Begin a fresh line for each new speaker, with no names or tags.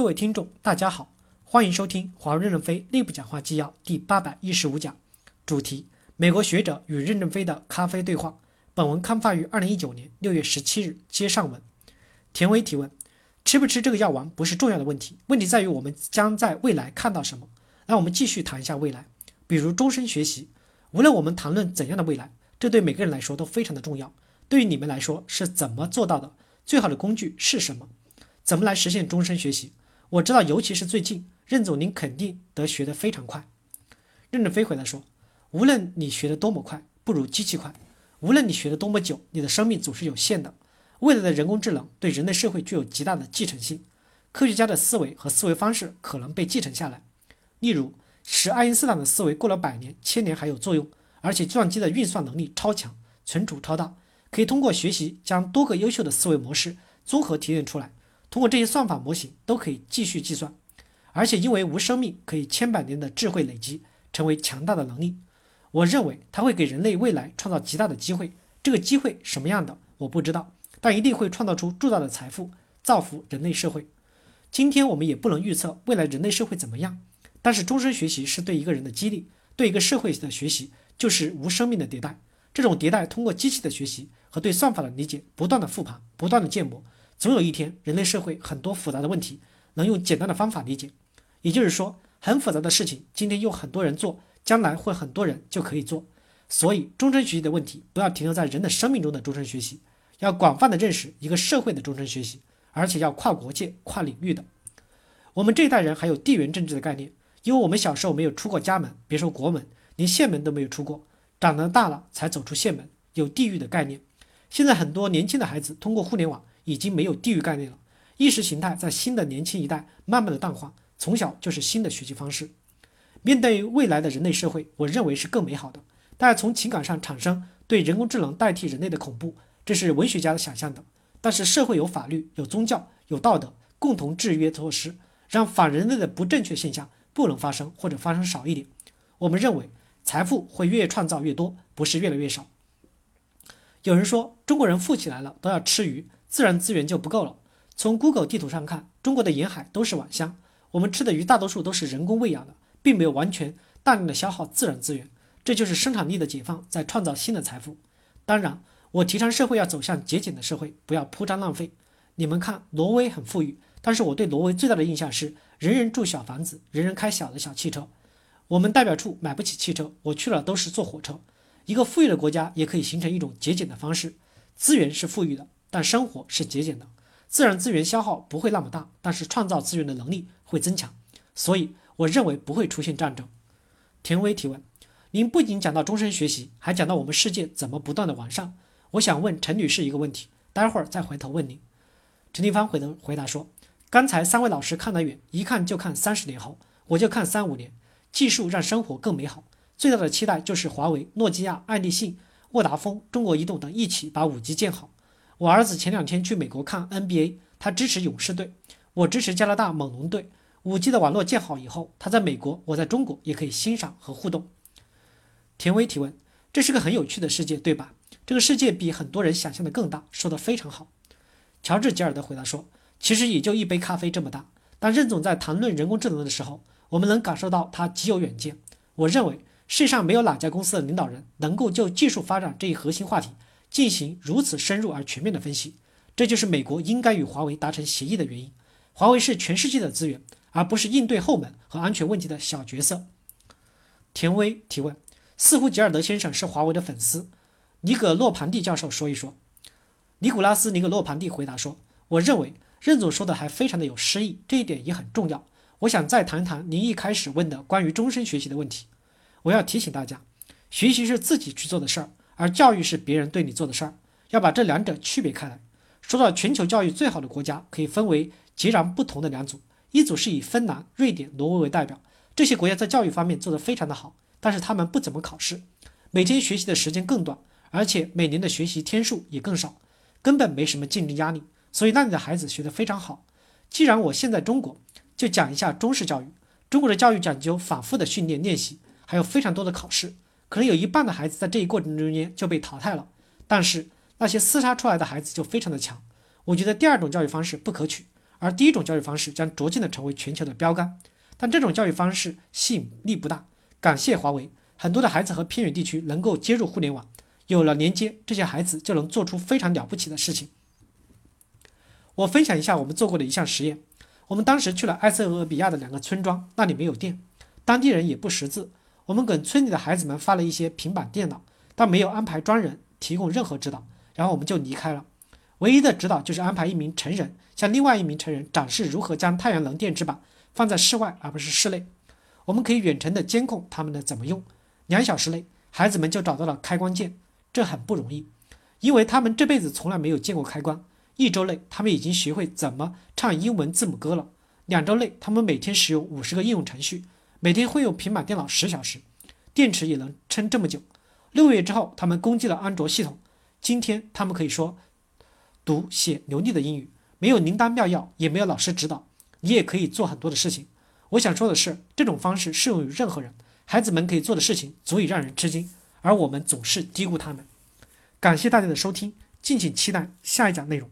各位听众，大家好，欢迎收听华为任正非内部讲话纪要第八百一十五讲，主题：美国学者与任正非的咖啡对话。本文刊发于二零一九年六月十七日。接上文，田威提问：吃不吃这个药丸不是重要的问题，问题在于我们将在未来看到什么。那我们继续谈一下未来，比如终身学习。无论我们谈论怎样的未来，这对每个人来说都非常的重要。对于你们来说是怎么做到的？最好的工具是什么？怎么来实现终身学习？我知道，尤其是最近，任总您肯定得学得非常快。任正非回答说：“无论你学得多么快，不如机器快；无论你学得多么久，你的生命总是有限的。未来的人工智能对人类社会具有极大的继承性，科学家的思维和思维方式可能被继承下来。例如，使爱因斯坦的思维过了百年、千年还有作用，而且计算机的运算能力超强，存储超大，可以通过学习将多个优秀的思维模式综合提炼出来。”通过这些算法模型都可以继续计算，而且因为无生命，可以千百年的智慧累积，成为强大的能力。我认为它会给人类未来创造极大的机会。这个机会什么样的我不知道，但一定会创造出巨大的财富，造福人类社会。今天我们也不能预测未来人类社会怎么样，但是终身学习是对一个人的激励，对一个社会的学习就是无生命的迭代。这种迭代通过机器的学习和对算法的理解，不断的复盘，不断的建模。总有一天，人类社会很多复杂的问题能用简单的方法理解。也就是说，很复杂的事情，今天有很多人做，将来会很多人就可以做。所以，终身学习的问题不要停留在人的生命中的终身学习，要广泛的认识一个社会的终身学习，而且要跨国界、跨领域的。我们这一代人还有地缘政治的概念，因为我们小时候没有出过家门，别说国门，连县门都没有出过，长得大了才走出县门，有地域的概念。现在很多年轻的孩子通过互联网。已经没有地域概念了，意识形态在新的年轻一代慢慢的淡化，从小就是新的学习方式。面对未来的人类社会，我认为是更美好的。大家从情感上产生对人工智能代替人类的恐怖，这是文学家的想象的。但是社会有法律、有宗教、有道德，共同制约措施，让反人类的不正确现象不能发生，或者发生少一点。我们认为财富会越创造越多，不是越来越少。有人说中国人富起来了都要吃鱼。自然资源就不够了。从 Google 地图上看，中国的沿海都是晚香，我们吃的鱼大多数都是人工喂养的，并没有完全大量的消耗自然资源。这就是生产力的解放在创造新的财富。当然，我提倡社会要走向节俭的社会，不要铺张浪费。你们看，挪威很富裕，但是我对挪威最大的印象是人人住小房子，人人开小的小汽车。我们代表处买不起汽车，我去了都是坐火车。一个富裕的国家也可以形成一种节俭的方式，资源是富裕的。但生活是节俭的，自然资源消耗不会那么大，但是创造资源的能力会增强，所以我认为不会出现战争。田威提问：您不仅讲到终身学习，还讲到我们世界怎么不断的完善。我想问陈女士一个问题，待会儿再回头问您。陈立芳回头回答说：刚才三位老师看得远，一看就看三十年后，我就看三五年。技术让生活更美好，最大的期待就是华为、诺基亚、爱立信、沃达丰、中国移动等一起把五 G 建好。我儿子前两天去美国看 NBA，他支持勇士队，我支持加拿大猛龙队。五 G 的网络建好以后，他在美国，我在中国也可以欣赏和互动。田威提问：这是个很有趣的世界，对吧？这个世界比很多人想象的更大，说得非常好。乔治·吉尔德回答说：其实也就一杯咖啡这么大。当任总在谈论人工智能的时候，我们能感受到他极有远见。我认为世上没有哪家公司的领导人能够就技术发展这一核心话题。进行如此深入而全面的分析，这就是美国应该与华为达成协议的原因。华为是全世界的资源，而不是应对后门和安全问题的小角色。田威提问：似乎吉尔德先生是华为的粉丝，尼格洛庞蒂教授说一说。尼古拉斯尼格洛庞蒂回答说：“我认为任总说的还非常的有诗意，这一点也很重要。我想再谈谈您一开始问的关于终身学习的问题。我要提醒大家，学习是自己去做的事儿。”而教育是别人对你做的事儿，要把这两者区别开来。说到全球教育最好的国家，可以分为截然不同的两组，一组是以芬兰、瑞典、挪威为代表，这些国家在教育方面做得非常的好，但是他们不怎么考试，每天学习的时间更短，而且每年的学习天数也更少，根本没什么竞争压力，所以那里的孩子学得非常好。既然我现在中国，就讲一下中式教育。中国的教育讲究反复的训练练习，还有非常多的考试。可能有一半的孩子在这一过程中间就被淘汰了，但是那些厮杀出来的孩子就非常的强。我觉得第二种教育方式不可取，而第一种教育方式将逐渐的成为全球的标杆。但这种教育方式吸引力不大。感谢华为，很多的孩子和偏远地区能够接入互联网，有了连接，这些孩子就能做出非常了不起的事情。我分享一下我们做过的一项实验。我们当时去了埃塞俄比亚的两个村庄，那里没有电，当地人也不识字。我们给村里的孩子们发了一些平板电脑，但没有安排专人提供任何指导，然后我们就离开了。唯一的指导就是安排一名成人向另外一名成人展示如何将太阳能电池板放在室外而不是室内。我们可以远程的监控他们的怎么用。两小时内，孩子们就找到了开关键，这很不容易，因为他们这辈子从来没有见过开关。一周内，他们已经学会怎么唱英文字母歌了。两周内，他们每天使用五十个应用程序，每天会用平板电脑十小时，电池也能撑这么久。六个月之后，他们攻击了安卓系统。今天，他们可以说。读写流利的英语，没有灵丹妙药，也没有老师指导，你也可以做很多的事情。我想说的是，这种方式适用于任何人。孩子们可以做的事情足以让人吃惊，而我们总是低估他们。感谢大家的收听，敬请期待下一讲内容。